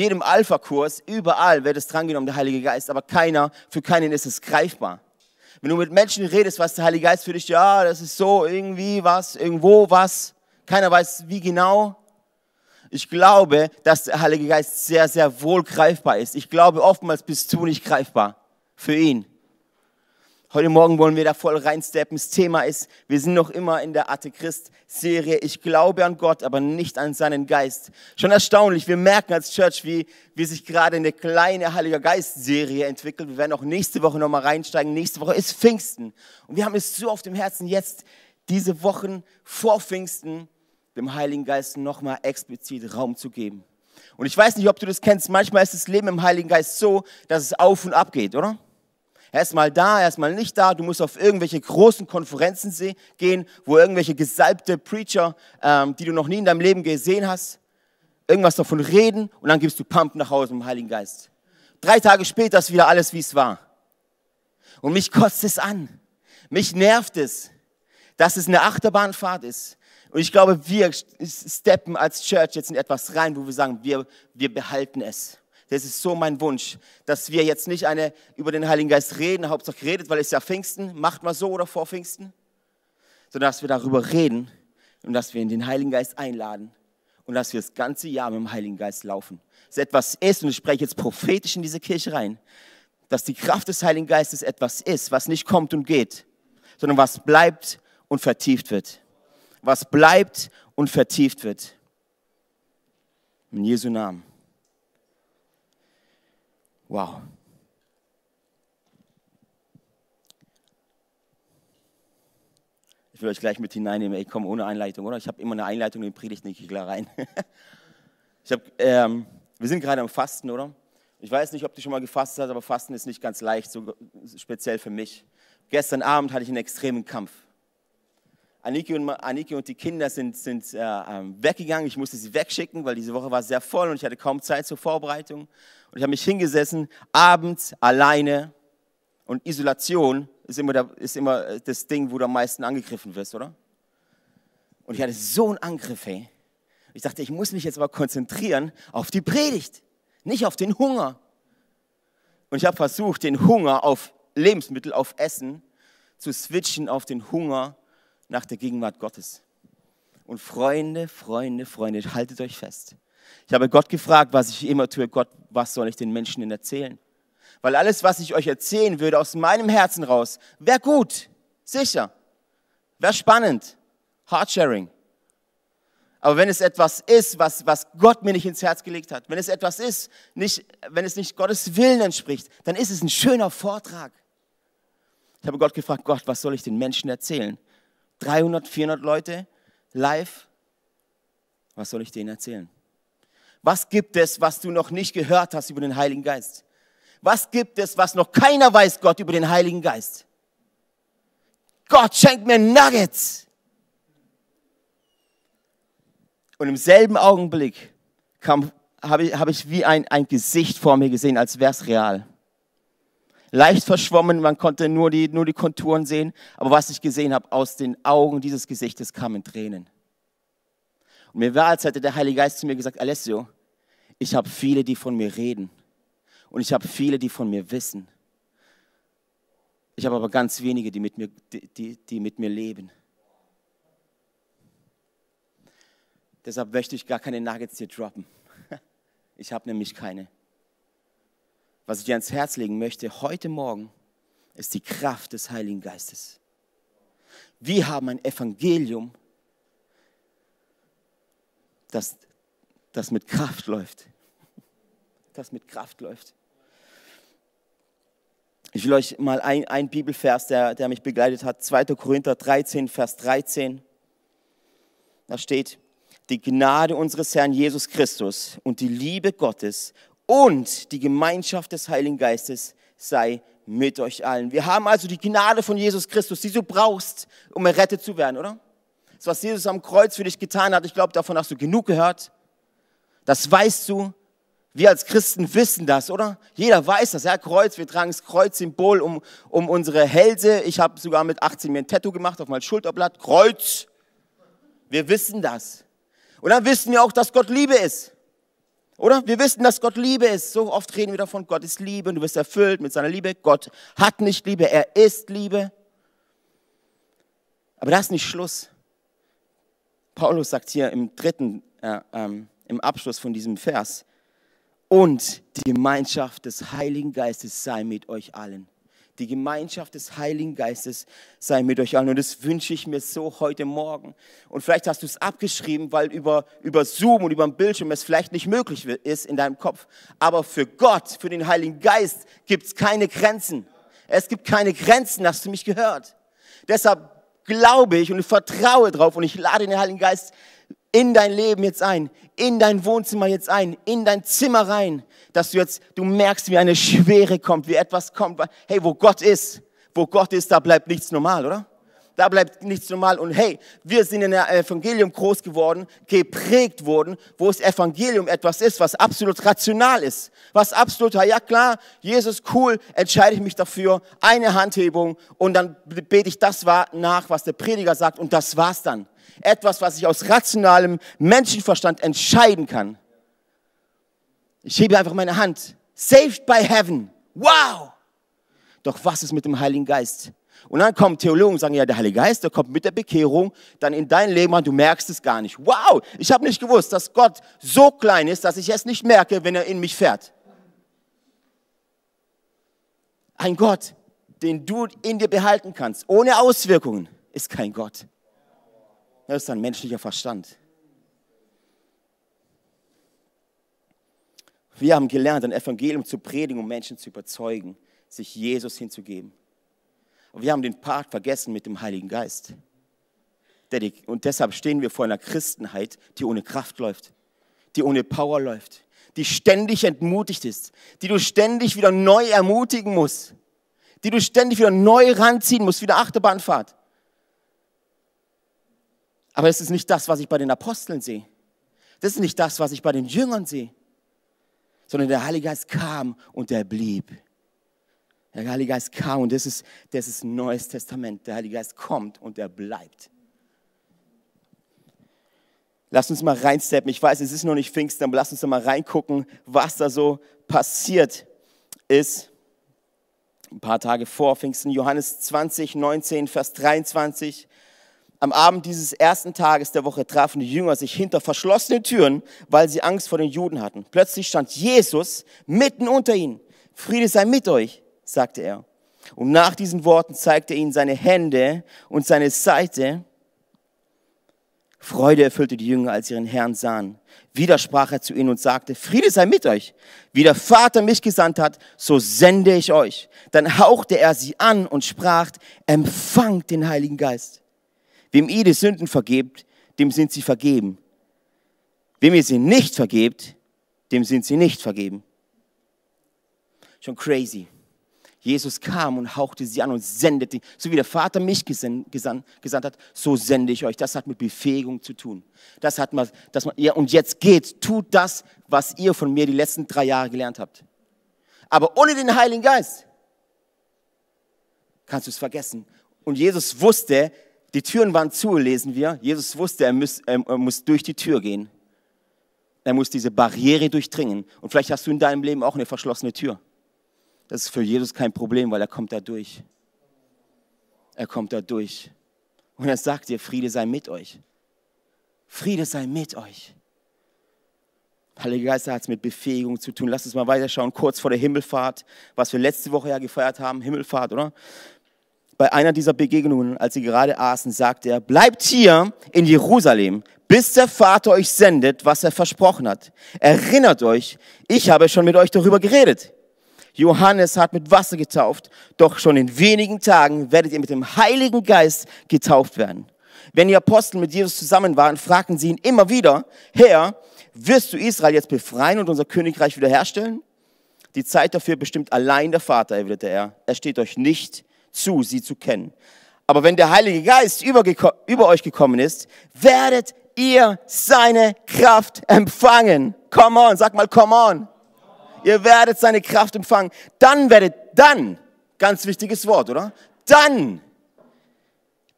jedem Alpha-Kurs, überall wird es drangenommen, der Heilige Geist, aber keiner, für keinen ist es greifbar. Wenn du mit Menschen redest, was der Heilige Geist für dich, ja, das ist so irgendwie was, irgendwo was, keiner weiß wie genau. Ich glaube, dass der Heilige Geist sehr, sehr wohl greifbar ist. Ich glaube, oftmals bist du nicht greifbar für ihn. Heute Morgen wollen wir da voll reinsteppen. Das Thema ist, wir sind noch immer in der Ate Christ Serie. Ich glaube an Gott, aber nicht an seinen Geist. Schon erstaunlich. Wir merken als Church, wie, wie sich gerade eine kleine Heiliger Geist Serie entwickelt. Wir werden auch nächste Woche nochmal reinsteigen. Nächste Woche ist Pfingsten. Und wir haben es so auf dem Herzen, jetzt diese Wochen vor Pfingsten dem Heiligen Geist nochmal explizit Raum zu geben. Und ich weiß nicht, ob du das kennst. Manchmal ist das Leben im Heiligen Geist so, dass es auf und ab geht, oder? Er ist mal da, er ist mal nicht da. Du musst auf irgendwelche großen Konferenzen gehen, wo irgendwelche gesalbte Preacher, ähm, die du noch nie in deinem Leben gesehen hast, irgendwas davon reden und dann gibst du Pump nach Hause im Heiligen Geist. Drei Tage später ist wieder alles, wie es war. Und mich kotzt es an. Mich nervt es, dass es eine Achterbahnfahrt ist. Und ich glaube, wir steppen als Church jetzt in etwas rein, wo wir sagen, wir, wir behalten es. Das ist so mein Wunsch, dass wir jetzt nicht eine über den Heiligen Geist reden, Hauptsache redet, weil es ja Pfingsten, macht mal so oder vor Pfingsten, sondern dass wir darüber reden und dass wir in den Heiligen Geist einladen und dass wir das ganze Jahr mit dem Heiligen Geist laufen. Dass etwas ist, und ich spreche jetzt prophetisch in diese Kirche rein, dass die Kraft des Heiligen Geistes etwas ist, was nicht kommt und geht, sondern was bleibt und vertieft wird. Was bleibt und vertieft wird. In Jesu Namen. Wow. Ich will euch gleich mit hineinnehmen. Ich komme ohne Einleitung, oder? Ich habe immer eine Einleitung in den Predigt nicht klar rein. ich hab, ähm, wir sind gerade am Fasten, oder? Ich weiß nicht, ob du schon mal gefastet hast, aber Fasten ist nicht ganz leicht, so speziell für mich. Gestern Abend hatte ich einen extremen Kampf. Aniki und, Aniki und die Kinder sind, sind äh, ähm, weggegangen. Ich musste sie wegschicken, weil diese Woche war sehr voll und ich hatte kaum Zeit zur Vorbereitung. Und ich habe mich hingesessen, abends alleine. Und Isolation ist immer, der, ist immer das Ding, wo du am meisten angegriffen wirst, oder? Und ich hatte so einen Angriff, hey. Ich dachte, ich muss mich jetzt aber konzentrieren auf die Predigt, nicht auf den Hunger. Und ich habe versucht, den Hunger auf Lebensmittel, auf Essen zu switchen auf den Hunger nach der Gegenwart Gottes. Und Freunde, Freunde, Freunde, haltet euch fest. Ich habe Gott gefragt, was ich immer tue. Gott, was soll ich den Menschen denn erzählen? Weil alles, was ich euch erzählen würde, aus meinem Herzen raus, wäre gut, sicher, wäre spannend, Heartsharing. Aber wenn es etwas ist, was, was Gott mir nicht ins Herz gelegt hat, wenn es etwas ist, nicht, wenn es nicht Gottes Willen entspricht, dann ist es ein schöner Vortrag. Ich habe Gott gefragt, Gott, was soll ich den Menschen erzählen? 300, 400 Leute live. Was soll ich denen erzählen? Was gibt es, was du noch nicht gehört hast über den Heiligen Geist? Was gibt es, was noch keiner weiß, Gott, über den Heiligen Geist? Gott schenkt mir Nuggets. Und im selben Augenblick habe ich, hab ich wie ein, ein Gesicht vor mir gesehen, als wäre es real leicht verschwommen, man konnte nur die, nur die Konturen sehen. Aber was ich gesehen habe, aus den Augen dieses Gesichtes kamen Tränen. Und mir war, als hätte der Heilige Geist zu mir gesagt, Alessio, ich habe viele, die von mir reden. Und ich habe viele, die von mir wissen. Ich habe aber ganz wenige, die mit mir, die, die, die mit mir leben. Deshalb möchte ich gar keine Nuggets hier droppen. Ich habe nämlich keine was ich dir ans Herz legen möchte heute Morgen, ist die Kraft des Heiligen Geistes. Wir haben ein Evangelium, das, das mit Kraft läuft. Das mit Kraft läuft. Ich will euch mal ein, ein Bibelvers, der, der mich begleitet hat, 2. Korinther 13, Vers 13. Da steht, die Gnade unseres Herrn Jesus Christus und die Liebe Gottes und die Gemeinschaft des Heiligen Geistes sei mit euch allen. Wir haben also die Gnade von Jesus Christus, die du brauchst, um errettet zu werden, oder? Das, was Jesus am Kreuz für dich getan hat, ich glaube, davon hast du genug gehört. Das weißt du. Wir als Christen wissen das, oder? Jeder weiß das, ja, Kreuz, wir tragen das Kreuzsymbol um, um unsere Hälse. Ich habe sogar mit 18 mir ein Tattoo gemacht auf mein Schulterblatt. Kreuz. Wir wissen das. Und dann wissen wir auch, dass Gott Liebe ist. Oder? Wir wissen, dass Gott Liebe ist. So oft reden wir davon, Gott ist Liebe und du wirst erfüllt mit seiner Liebe. Gott hat nicht Liebe, er ist Liebe. Aber das ist nicht Schluss. Paulus sagt hier im dritten, äh, ähm, im Abschluss von diesem Vers, und die Gemeinschaft des Heiligen Geistes sei mit euch allen. Die Gemeinschaft des Heiligen Geistes sei mit euch allen. Und das wünsche ich mir so heute Morgen. Und vielleicht hast du es abgeschrieben, weil über, über Zoom und über den Bildschirm es vielleicht nicht möglich ist in deinem Kopf. Aber für Gott, für den Heiligen Geist gibt es keine Grenzen. Es gibt keine Grenzen, hast du mich gehört. Deshalb glaube ich und vertraue drauf und ich lade den Heiligen Geist in dein Leben jetzt ein, in dein Wohnzimmer jetzt ein, in dein Zimmer rein, dass du jetzt, du merkst, wie eine Schwere kommt, wie etwas kommt. Hey, wo Gott ist, wo Gott ist, da bleibt nichts normal, oder? Da bleibt nichts normal. Und hey, wir sind in der Evangelium groß geworden, geprägt worden, wo das Evangelium etwas ist, was absolut rational ist. Was absolut, ja klar, Jesus cool, entscheide ich mich dafür, eine Handhebung und dann bete ich das nach, was der Prediger sagt und das war's dann. Etwas, was ich aus rationalem Menschenverstand entscheiden kann. Ich hebe einfach meine Hand. Saved by heaven. Wow! Doch was ist mit dem Heiligen Geist? Und dann kommen Theologen und sagen, ja, der Heilige Geist, der kommt mit der Bekehrung dann in dein Leben und du merkst es gar nicht. Wow, ich habe nicht gewusst, dass Gott so klein ist, dass ich es nicht merke, wenn er in mich fährt. Ein Gott, den du in dir behalten kannst, ohne Auswirkungen, ist kein Gott. Das ist ein menschlicher Verstand. Wir haben gelernt, ein Evangelium zu predigen, um Menschen zu überzeugen, sich Jesus hinzugeben. Und wir haben den Part vergessen mit dem Heiligen Geist. Und deshalb stehen wir vor einer Christenheit, die ohne Kraft läuft, die ohne Power läuft, die ständig entmutigt ist, die du ständig wieder neu ermutigen musst, die du ständig wieder neu ranziehen musst, wieder Achterbahnfahrt. Aber es ist nicht das, was ich bei den Aposteln sehe. Das ist nicht das, was ich bei den Jüngern sehe. Sondern der Heilige Geist kam und er blieb. Der Heilige Geist kam und das ist, das ist neues Testament. Der Heilige Geist kommt und er bleibt. Lass uns mal reinsteppen. Ich weiß, es ist noch nicht Pfingsten, aber lass uns mal reingucken, was da so passiert ist. Ein paar Tage vor Pfingsten, Johannes 20, 19, Vers 23. Am Abend dieses ersten Tages der Woche trafen die Jünger sich hinter verschlossenen Türen, weil sie Angst vor den Juden hatten. Plötzlich stand Jesus mitten unter ihnen. Friede sei mit euch sagte er. Und nach diesen Worten zeigte er ihnen seine Hände und seine Seite. Freude erfüllte die Jünger, als sie ihren Herrn sahen. Wieder sprach er zu ihnen und sagte, Friede sei mit euch. Wie der Vater mich gesandt hat, so sende ich euch. Dann hauchte er sie an und sprach, empfangt den Heiligen Geist. Wem ihr die Sünden vergebt, dem sind sie vergeben. Wem ihr sie nicht vergebt, dem sind sie nicht vergeben. Schon crazy. Jesus kam und hauchte sie an und sendete, so wie der Vater mich gesandt, hat, so sende ich euch. Das hat mit Befähigung zu tun. Das hat man, dass man, ja, und jetzt geht, tut das, was ihr von mir die letzten drei Jahre gelernt habt. Aber ohne den Heiligen Geist kannst du es vergessen. Und Jesus wusste, die Türen waren zu, lesen wir. Jesus wusste, er muss, er muss durch die Tür gehen. Er muss diese Barriere durchdringen. Und vielleicht hast du in deinem Leben auch eine verschlossene Tür. Das ist für Jesus kein Problem, weil er kommt da durch. Er kommt da durch. Und er sagt dir, Friede sei mit euch. Friede sei mit euch. Heiliger Geist hat es mit Befähigung zu tun. Lass uns mal weiterschauen, kurz vor der Himmelfahrt, was wir letzte Woche ja gefeiert haben, Himmelfahrt, oder? Bei einer dieser Begegnungen, als sie gerade aßen, sagte er, bleibt hier in Jerusalem, bis der Vater euch sendet, was er versprochen hat. Erinnert euch, ich habe schon mit euch darüber geredet. Johannes hat mit Wasser getauft, doch schon in wenigen Tagen werdet ihr mit dem Heiligen Geist getauft werden. Wenn die Apostel mit Jesus zusammen waren, fragten sie ihn immer wieder, Herr, wirst du Israel jetzt befreien und unser Königreich wiederherstellen? Die Zeit dafür bestimmt allein der Vater, erwiderte er. Es steht euch nicht zu, sie zu kennen. Aber wenn der Heilige Geist über, über euch gekommen ist, werdet ihr seine Kraft empfangen. Come on, sag mal, come on. Ihr werdet seine Kraft empfangen. Dann werdet, dann, ganz wichtiges Wort, oder? Dann,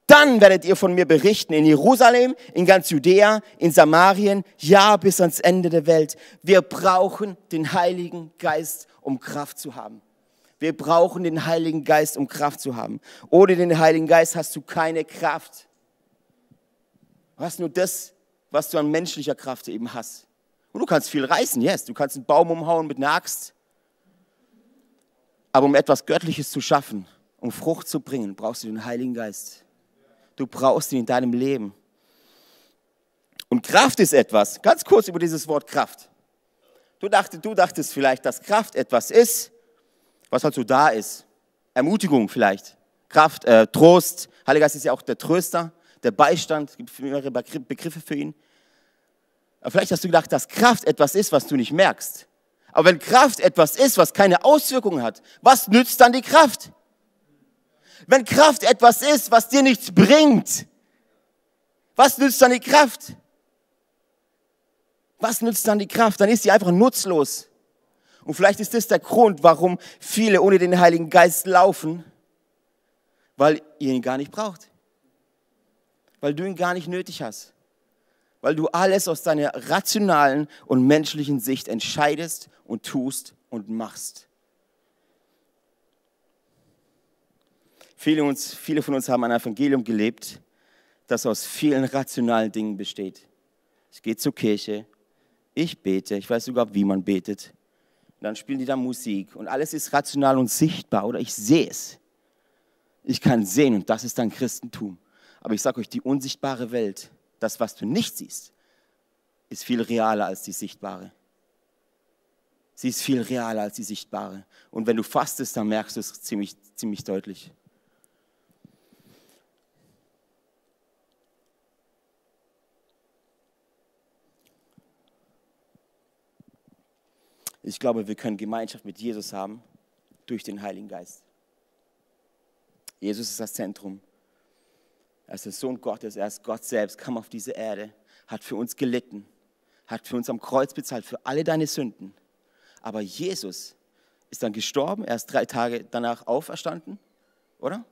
Dann werdet ihr von mir berichten in Jerusalem, in ganz Judäa, in Samarien, ja bis ans Ende der Welt. Wir brauchen den Heiligen Geist, um Kraft zu haben. Wir brauchen den Heiligen Geist, um Kraft zu haben. Ohne den Heiligen Geist hast du keine Kraft. Du hast nur das, was du an menschlicher Kraft eben hast. Und du kannst viel reißen, yes. Du kannst einen Baum umhauen mit einer Axt. Aber um etwas Göttliches zu schaffen, um Frucht zu bringen, brauchst du den Heiligen Geist. Du brauchst ihn in deinem Leben. Und Kraft ist etwas, ganz kurz über dieses Wort Kraft. Du, dachte, du dachtest vielleicht, dass Kraft etwas ist, was halt so da ist. Ermutigung vielleicht. Kraft, äh, Trost. Heiliger Geist ist ja auch der Tröster, der Beistand. Es gibt mehrere Begriffe für ihn. Vielleicht hast du gedacht, dass Kraft etwas ist, was du nicht merkst. Aber wenn Kraft etwas ist, was keine Auswirkungen hat, was nützt dann die Kraft? Wenn Kraft etwas ist, was dir nichts bringt, was nützt dann die Kraft? Was nützt dann die Kraft? Dann ist sie einfach nutzlos. Und vielleicht ist das der Grund, warum viele ohne den Heiligen Geist laufen, weil ihr ihn gar nicht braucht. Weil du ihn gar nicht nötig hast weil du alles aus deiner rationalen und menschlichen Sicht entscheidest und tust und machst. Viele, uns, viele von uns haben ein Evangelium gelebt, das aus vielen rationalen Dingen besteht. Ich gehe zur Kirche, ich bete, ich weiß sogar, wie man betet. Und dann spielen die da Musik und alles ist rational und sichtbar oder ich sehe es. Ich kann sehen und das ist dann Christentum. Aber ich sage euch, die unsichtbare Welt, das, was du nicht siehst, ist viel realer als die sichtbare. Sie ist viel realer als die sichtbare. Und wenn du fastest, dann merkst du es ziemlich, ziemlich deutlich. Ich glaube, wir können Gemeinschaft mit Jesus haben durch den Heiligen Geist. Jesus ist das Zentrum. Er ist der Sohn Gottes, er ist Gott selbst, kam auf diese Erde, hat für uns gelitten, hat für uns am Kreuz bezahlt, für alle deine Sünden. Aber Jesus ist dann gestorben, er ist drei Tage danach auferstanden, oder?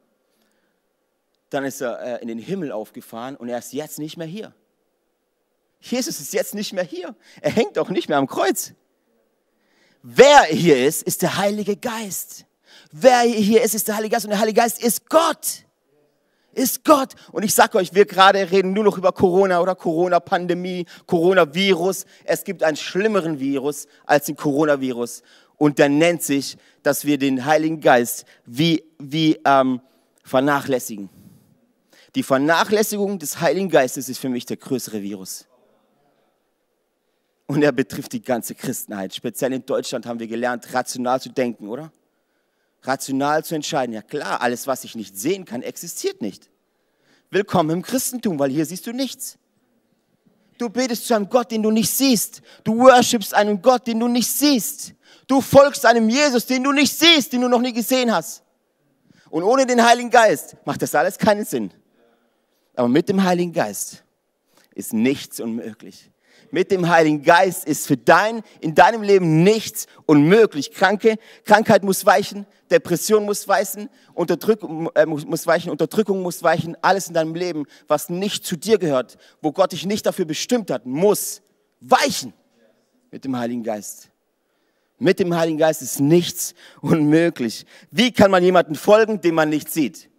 Dann ist er äh, in den Himmel aufgefahren und er ist jetzt nicht mehr hier. Jesus ist jetzt nicht mehr hier. Er hängt auch nicht mehr am Kreuz. Wer hier ist, ist der Heilige Geist. Wer hier ist, ist der Heilige Geist und der Heilige Geist ist Gott ist Gott. Und ich sage euch, wir gerade reden nur noch über Corona oder Corona-Pandemie, Coronavirus. Es gibt einen schlimmeren Virus als den Coronavirus. Und der nennt sich, dass wir den Heiligen Geist wie, wie ähm, vernachlässigen. Die Vernachlässigung des Heiligen Geistes ist für mich der größere Virus. Und er betrifft die ganze Christenheit. Speziell in Deutschland haben wir gelernt, rational zu denken, oder? Rational zu entscheiden. Ja klar, alles, was ich nicht sehen kann, existiert nicht. Willkommen im Christentum, weil hier siehst du nichts. Du betest zu einem Gott, den du nicht siehst. Du worshipst einen Gott, den du nicht siehst. Du folgst einem Jesus, den du nicht siehst, den du noch nie gesehen hast. Und ohne den Heiligen Geist macht das alles keinen Sinn. Aber mit dem Heiligen Geist ist nichts unmöglich mit dem Heiligen Geist ist für dein, in deinem Leben nichts unmöglich. Kranke, Krankheit muss weichen, Depression muss weichen, Unterdrückung äh, muss weichen, Unterdrückung muss weichen, alles in deinem Leben, was nicht zu dir gehört, wo Gott dich nicht dafür bestimmt hat, muss weichen mit dem Heiligen Geist. Mit dem Heiligen Geist ist nichts unmöglich. Wie kann man jemanden folgen, den man nicht sieht?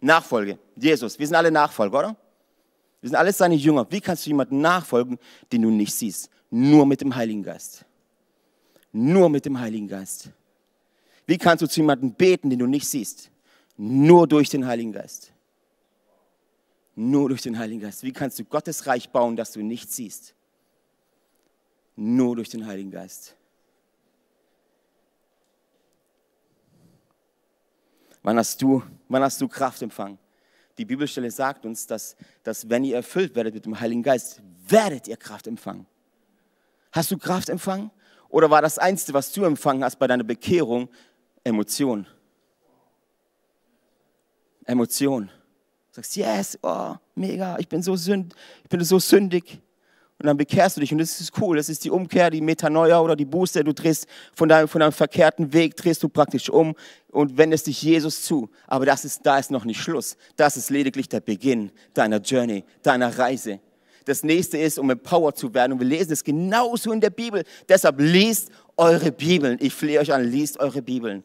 Nachfolge. Jesus. Wir sind alle Nachfolger, oder? Wir sind alles seine Jünger. Wie kannst du jemanden nachfolgen, den du nicht siehst? Nur mit dem Heiligen Geist. Nur mit dem Heiligen Geist. Wie kannst du zu jemandem beten, den du nicht siehst? Nur durch den Heiligen Geist. Nur durch den Heiligen Geist. Wie kannst du Gottes Reich bauen, das du nicht siehst? Nur durch den Heiligen Geist. Wann hast du, wann hast du Kraft empfangen? Die Bibelstelle sagt uns, dass, dass wenn ihr erfüllt werdet mit dem Heiligen Geist, werdet ihr Kraft empfangen. Hast du Kraft empfangen? Oder war das Einzige, was du empfangen hast bei deiner Bekehrung, Emotion? Emotion. Du sagst, yes, oh, mega, ich bin so sünd, ich bin so sündig. Und dann bekehrst du dich und das ist cool. Das ist die Umkehr, die Metanoia oder die Buße. Du drehst von deinem, von deinem verkehrten Weg, drehst du praktisch um und wendest dich Jesus zu. Aber das ist, da ist noch nicht Schluss. Das ist lediglich der Beginn deiner Journey, deiner Reise. Das nächste ist, um empowered zu werden. Und wir lesen es genauso in der Bibel. Deshalb liest eure Bibeln. Ich flehe euch an, liest eure Bibeln.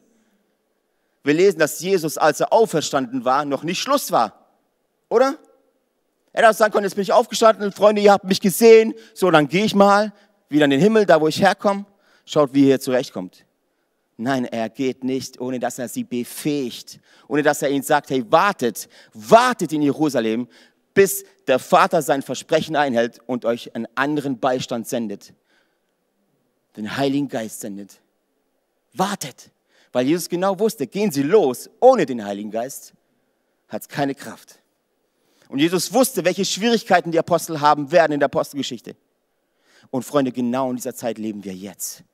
Wir lesen, dass Jesus, als er auferstanden war, noch nicht Schluss war. Oder? Er hätte sagen können, jetzt bin ich aufgestanden, Freunde, ihr habt mich gesehen, so, dann gehe ich mal wieder in den Himmel, da wo ich herkomme. Schaut, wie ihr hier zurechtkommt. Nein, er geht nicht, ohne dass er sie befähigt, ohne dass er ihnen sagt, hey, wartet, wartet in Jerusalem, bis der Vater sein Versprechen einhält und euch einen anderen Beistand sendet. Den Heiligen Geist sendet. Wartet, weil Jesus genau wusste, gehen Sie los ohne den Heiligen Geist, hat es keine Kraft. Und Jesus wusste, welche Schwierigkeiten die Apostel haben werden in der Apostelgeschichte. Und Freunde, genau in dieser Zeit leben wir jetzt.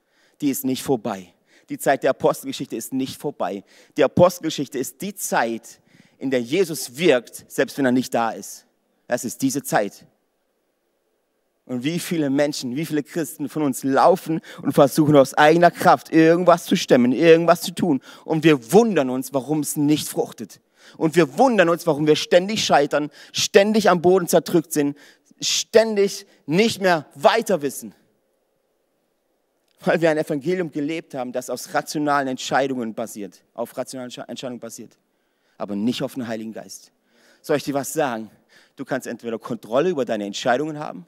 Die ist nicht vorbei. Die Zeit der Apostelgeschichte ist nicht vorbei. Die Apostelgeschichte ist die Zeit, in der Jesus wirkt, selbst wenn er nicht da ist. Das ist diese Zeit. Und wie viele Menschen, wie viele Christen von uns laufen und versuchen aus eigener Kraft irgendwas zu stemmen, irgendwas zu tun. Und wir wundern uns, warum es nicht fruchtet. Und wir wundern uns, warum wir ständig scheitern, ständig am Boden zerdrückt sind, ständig nicht mehr weiter wissen. Weil wir ein Evangelium gelebt haben, das aus rationalen Entscheidungen basiert, auf rationalen Entscheidungen basiert, aber nicht auf den Heiligen Geist. Soll ich dir was sagen? Du kannst entweder Kontrolle über deine Entscheidungen haben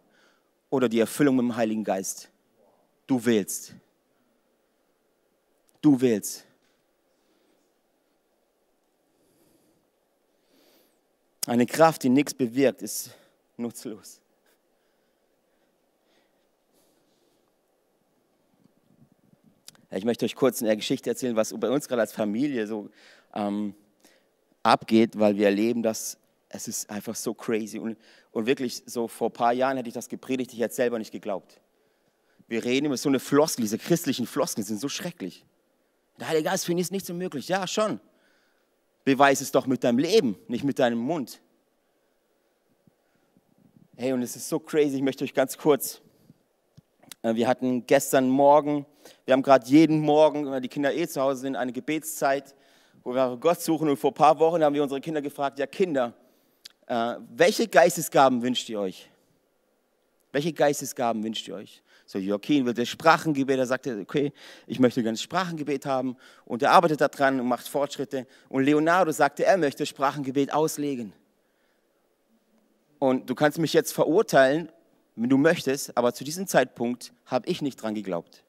oder die Erfüllung mit dem Heiligen Geist. Du wählst. Du wählst. Eine Kraft, die nichts bewirkt, ist nutzlos. Ich möchte euch kurz eine Geschichte erzählen, was bei uns gerade als Familie so ähm, abgeht, weil wir erleben, dass es ist einfach so crazy. Und, und wirklich, so vor ein paar Jahren hätte ich das gepredigt, ich hätte selber nicht geglaubt. Wir reden über so eine Floskel, diese christlichen Floskeln sind so schrecklich. Der Heilige Geist findet es nicht so möglich. Ja, schon. Beweis es doch mit deinem Leben, nicht mit deinem Mund. Hey, und es ist so crazy, ich möchte euch ganz kurz. Äh, wir hatten gestern Morgen, wir haben gerade jeden Morgen, wenn die Kinder eh zu Hause sind, eine Gebetszeit, wo wir Gott suchen. Und vor ein paar Wochen haben wir unsere Kinder gefragt: Ja, Kinder, äh, welche Geistesgaben wünscht ihr euch? Welche Geistesgaben wünscht ihr euch? So, Joachim will das Sprachengebet, er sagte, okay, ich möchte gerne Sprachengebet haben und er arbeitet daran und macht Fortschritte. Und Leonardo sagte, er möchte Sprachengebet auslegen. Und du kannst mich jetzt verurteilen, wenn du möchtest, aber zu diesem Zeitpunkt habe ich nicht dran geglaubt,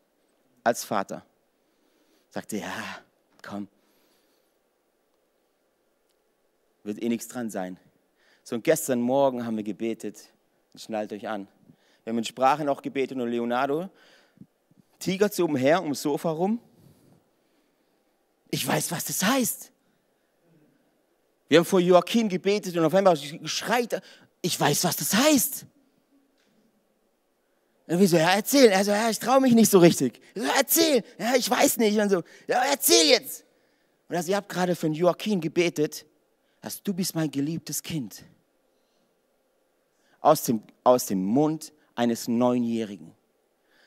als Vater. Sagte, ja, komm, wird eh nichts dran sein. So, und gestern Morgen haben wir gebetet, schnallt euch an. Wir haben in Sprache noch gebetet und Leonardo tigert so umher ums Sofa rum. Ich weiß, was das heißt. Wir haben vor Joachim gebetet und auf einmal schreit ich weiß, was das heißt. Und wir so, ja, erzähl. Er so, ja, ich traue mich nicht so richtig. Ich so, erzähl. Ja, ich weiß nicht. Und so, ja, erzähl jetzt. Und also, ihr habt gerade für Joachim gebetet, dass du bist mein geliebtes Kind aus dem, aus dem Mund eines Neunjährigen.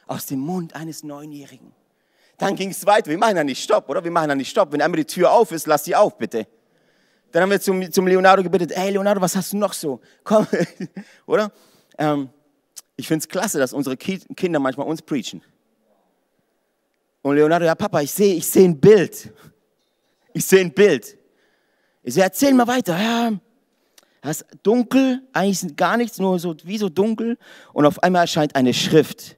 Aus dem Mund eines Neunjährigen. Dann ging es weiter. Wir machen ja nicht Stopp, oder? Wir machen ja nicht Stopp. Wenn einmal die Tür auf ist, lass sie auf, bitte. Dann haben wir zum, zum Leonardo gebetet, hey Leonardo, was hast du noch so? Komm, oder? Ähm, ich finde es klasse, dass unsere Kinder manchmal uns preachen. Und Leonardo, ja Papa, ich sehe ich seh ein Bild. Ich sehe ein Bild. Ich sehe, erzähl mal weiter. Ja, das ist dunkel, eigentlich gar nichts, nur so wie so dunkel. Und auf einmal erscheint eine Schrift.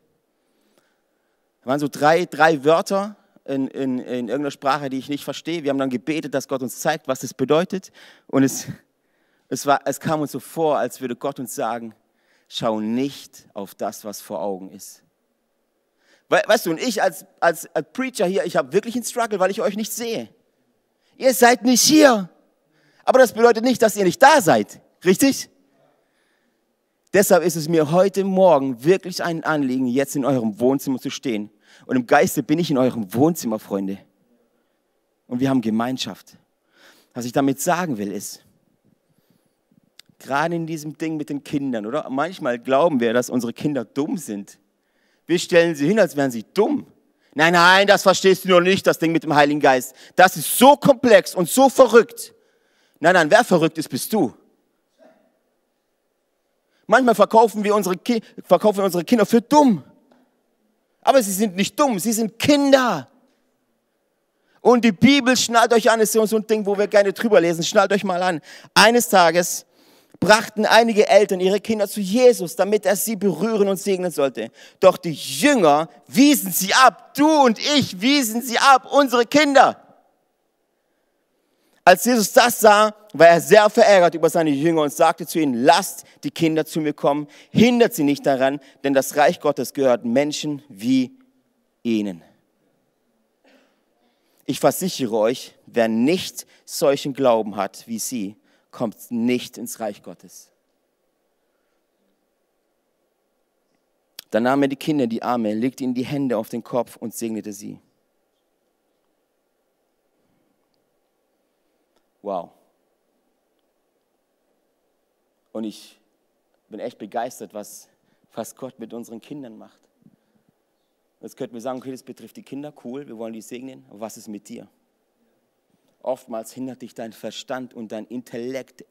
Da waren so drei, drei Wörter in, in, in irgendeiner Sprache, die ich nicht verstehe. Wir haben dann gebetet, dass Gott uns zeigt, was das bedeutet. Und es, es, war, es kam uns so vor, als würde Gott uns sagen, schau nicht auf das, was vor Augen ist. Weißt du, und ich als, als, als Preacher hier, ich habe wirklich einen Struggle, weil ich euch nicht sehe. Ihr seid nicht hier. Aber das bedeutet nicht, dass ihr nicht da seid. Richtig? Deshalb ist es mir heute Morgen wirklich ein Anliegen, jetzt in eurem Wohnzimmer zu stehen. Und im Geiste bin ich in eurem Wohnzimmer, Freunde. Und wir haben Gemeinschaft. Was ich damit sagen will, ist, Gerade in diesem Ding mit den Kindern, oder? Manchmal glauben wir, dass unsere Kinder dumm sind. Wir stellen sie hin, als wären sie dumm. Nein, nein, das verstehst du noch nicht, das Ding mit dem Heiligen Geist. Das ist so komplex und so verrückt. Nein, nein, wer verrückt ist, bist du. Manchmal verkaufen wir unsere, Ki verkaufen unsere Kinder für dumm. Aber sie sind nicht dumm, sie sind Kinder. Und die Bibel, schnallt euch an, ist so ein Ding, wo wir gerne drüber lesen, schnallt euch mal an. Eines Tages brachten einige Eltern ihre Kinder zu Jesus, damit er sie berühren und segnen sollte. Doch die Jünger wiesen sie ab. Du und ich wiesen sie ab, unsere Kinder. Als Jesus das sah, war er sehr verärgert über seine Jünger und sagte zu ihnen, lasst die Kinder zu mir kommen, hindert sie nicht daran, denn das Reich Gottes gehört Menschen wie ihnen. Ich versichere euch, wer nicht solchen Glauben hat wie sie, kommt nicht ins Reich Gottes. Dann nahm er die Kinder, die Arme, legte ihnen die Hände auf den Kopf und segnete sie. Wow. Und ich bin echt begeistert, was, was Gott mit unseren Kindern macht. Jetzt könnten wir sagen, okay, das betrifft die Kinder, cool, wir wollen die segnen, aber was ist mit dir? Oftmals hindert dich dein Verstand und dein Intellekt,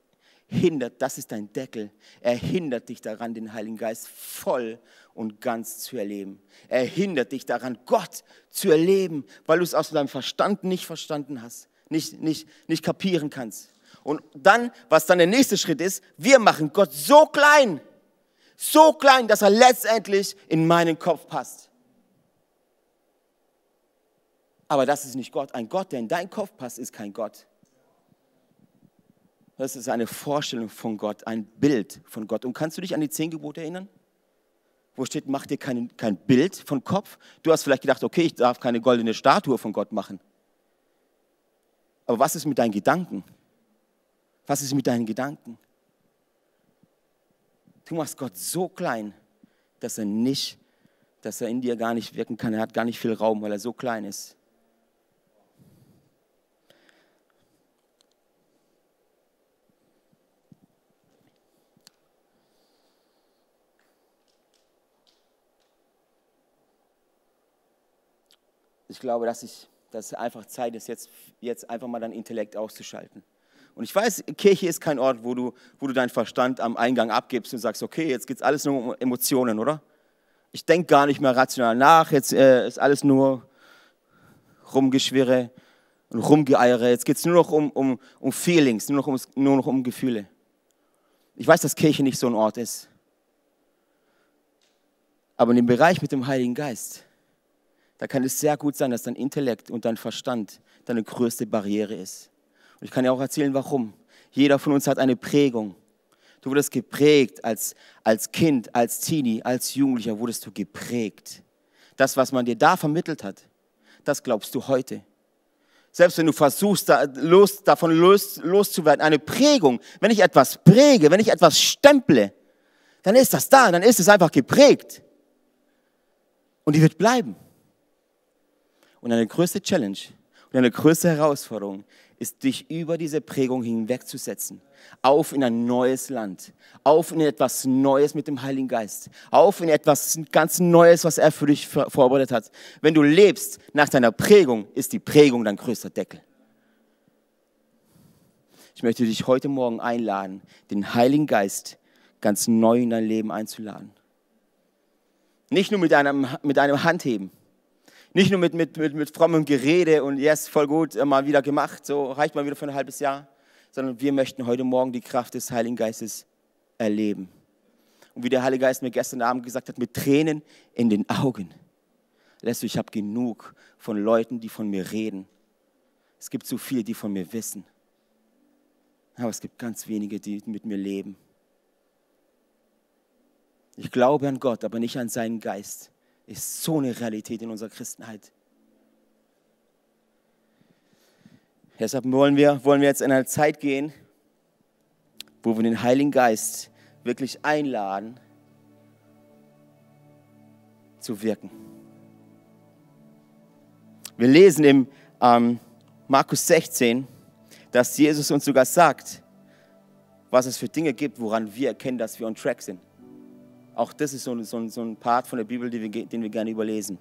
hindert, das ist dein Deckel. Er hindert dich daran, den Heiligen Geist voll und ganz zu erleben. Er hindert dich daran, Gott zu erleben, weil du es aus deinem Verstand nicht verstanden hast, nicht, nicht, nicht kapieren kannst. Und dann, was dann der nächste Schritt ist, wir machen Gott so klein, so klein, dass er letztendlich in meinen Kopf passt. Aber das ist nicht Gott. Ein Gott, der in deinen Kopf passt, ist kein Gott. Das ist eine Vorstellung von Gott, ein Bild von Gott. Und kannst du dich an die zehn Gebote erinnern? Wo steht, mach dir kein, kein Bild von Kopf? Du hast vielleicht gedacht, okay, ich darf keine goldene Statue von Gott machen. Aber was ist mit deinen Gedanken? Was ist mit deinen Gedanken? Du machst Gott so klein, dass er nicht, dass er in dir gar nicht wirken kann. Er hat gar nicht viel Raum, weil er so klein ist. Ich glaube, dass, ich, dass es einfach Zeit ist, jetzt, jetzt einfach mal dein Intellekt auszuschalten. Und ich weiß, Kirche ist kein Ort, wo du, wo du deinen Verstand am Eingang abgibst und sagst, okay, jetzt geht es alles nur um Emotionen, oder? Ich denke gar nicht mehr rational nach, jetzt äh, ist alles nur Rumgeschwirre und Rumgeeiere. Jetzt geht es nur noch um, um, um Feelings, nur noch um, nur noch um Gefühle. Ich weiß, dass Kirche nicht so ein Ort ist. Aber in dem Bereich mit dem Heiligen Geist, da kann es sehr gut sein, dass dein Intellekt und dein Verstand deine größte Barriere ist. Und ich kann dir auch erzählen, warum. Jeder von uns hat eine Prägung. Du wurdest geprägt als, als Kind, als Teenie, als Jugendlicher wurdest du geprägt. Das, was man dir da vermittelt hat, das glaubst du heute. Selbst wenn du versuchst, da los, davon los, loszuwerden, eine Prägung, wenn ich etwas präge, wenn ich etwas stemple, dann ist das da, dann ist es einfach geprägt. Und die wird bleiben. Und eine größte Challenge und eine größte Herausforderung ist, dich über diese Prägung hinwegzusetzen. Auf in ein neues Land. Auf in etwas Neues mit dem Heiligen Geist. Auf in etwas ganz Neues, was er für dich vorbereitet hat. Wenn du lebst nach deiner Prägung, ist die Prägung dein größter Deckel. Ich möchte dich heute Morgen einladen, den Heiligen Geist ganz neu in dein Leben einzuladen. Nicht nur mit einem, mit einem Handheben, nicht nur mit, mit, mit, mit frommem Gerede und yes, voll gut, äh, mal wieder gemacht, so reicht mal wieder für ein halbes Jahr, sondern wir möchten heute Morgen die Kraft des Heiligen Geistes erleben. Und wie der Heilige Geist mir gestern Abend gesagt hat, mit Tränen in den Augen. Lässt du, ich habe genug von Leuten, die von mir reden. Es gibt zu viele, die von mir wissen. Aber es gibt ganz wenige, die mit mir leben. Ich glaube an Gott, aber nicht an seinen Geist ist so eine Realität in unserer Christenheit. Deshalb wollen wir, wollen wir jetzt in eine Zeit gehen, wo wir den Heiligen Geist wirklich einladen, zu wirken. Wir lesen im ähm, Markus 16, dass Jesus uns sogar sagt, was es für Dinge gibt, woran wir erkennen, dass wir on track sind. Auch das ist so, so, so ein Part von der Bibel, den wir, den wir gerne überlesen.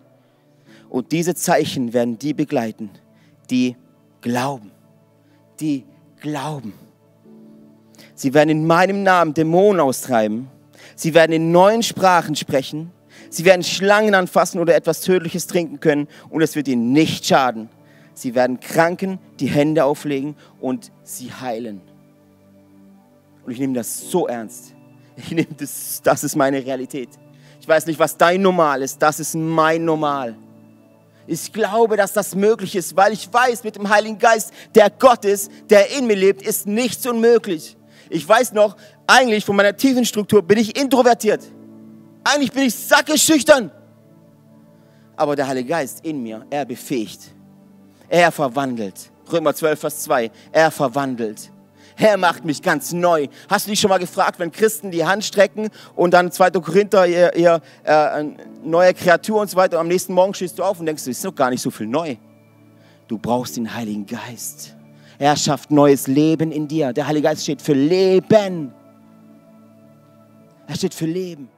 Und diese Zeichen werden die begleiten, die glauben. Die glauben. Sie werden in meinem Namen Dämonen austreiben. Sie werden in neuen Sprachen sprechen. Sie werden Schlangen anfassen oder etwas Tödliches trinken können und es wird ihnen nicht schaden. Sie werden Kranken die Hände auflegen und sie heilen. Und ich nehme das so ernst. Ich nehme das, das ist meine Realität. Ich weiß nicht, was dein Normal ist. Das ist mein Normal. Ich glaube, dass das möglich ist, weil ich weiß, mit dem Heiligen Geist, der Gott ist, der in mir lebt, ist nichts unmöglich. Ich weiß noch, eigentlich von meiner tiefen Struktur bin ich introvertiert. Eigentlich bin ich sackeschüchtern. Aber der Heilige Geist in mir, er befähigt. Er verwandelt. Römer 12, Vers 2. Er verwandelt. Er macht mich ganz neu. Hast du dich schon mal gefragt, wenn Christen die Hand strecken und dann 2. Korinther, ihr, ihr äh, neue Kreatur und so weiter, und am nächsten Morgen stehst du auf und denkst, es ist noch gar nicht so viel neu. Du brauchst den Heiligen Geist. Er schafft neues Leben in dir. Der Heilige Geist steht für Leben. Er steht für Leben.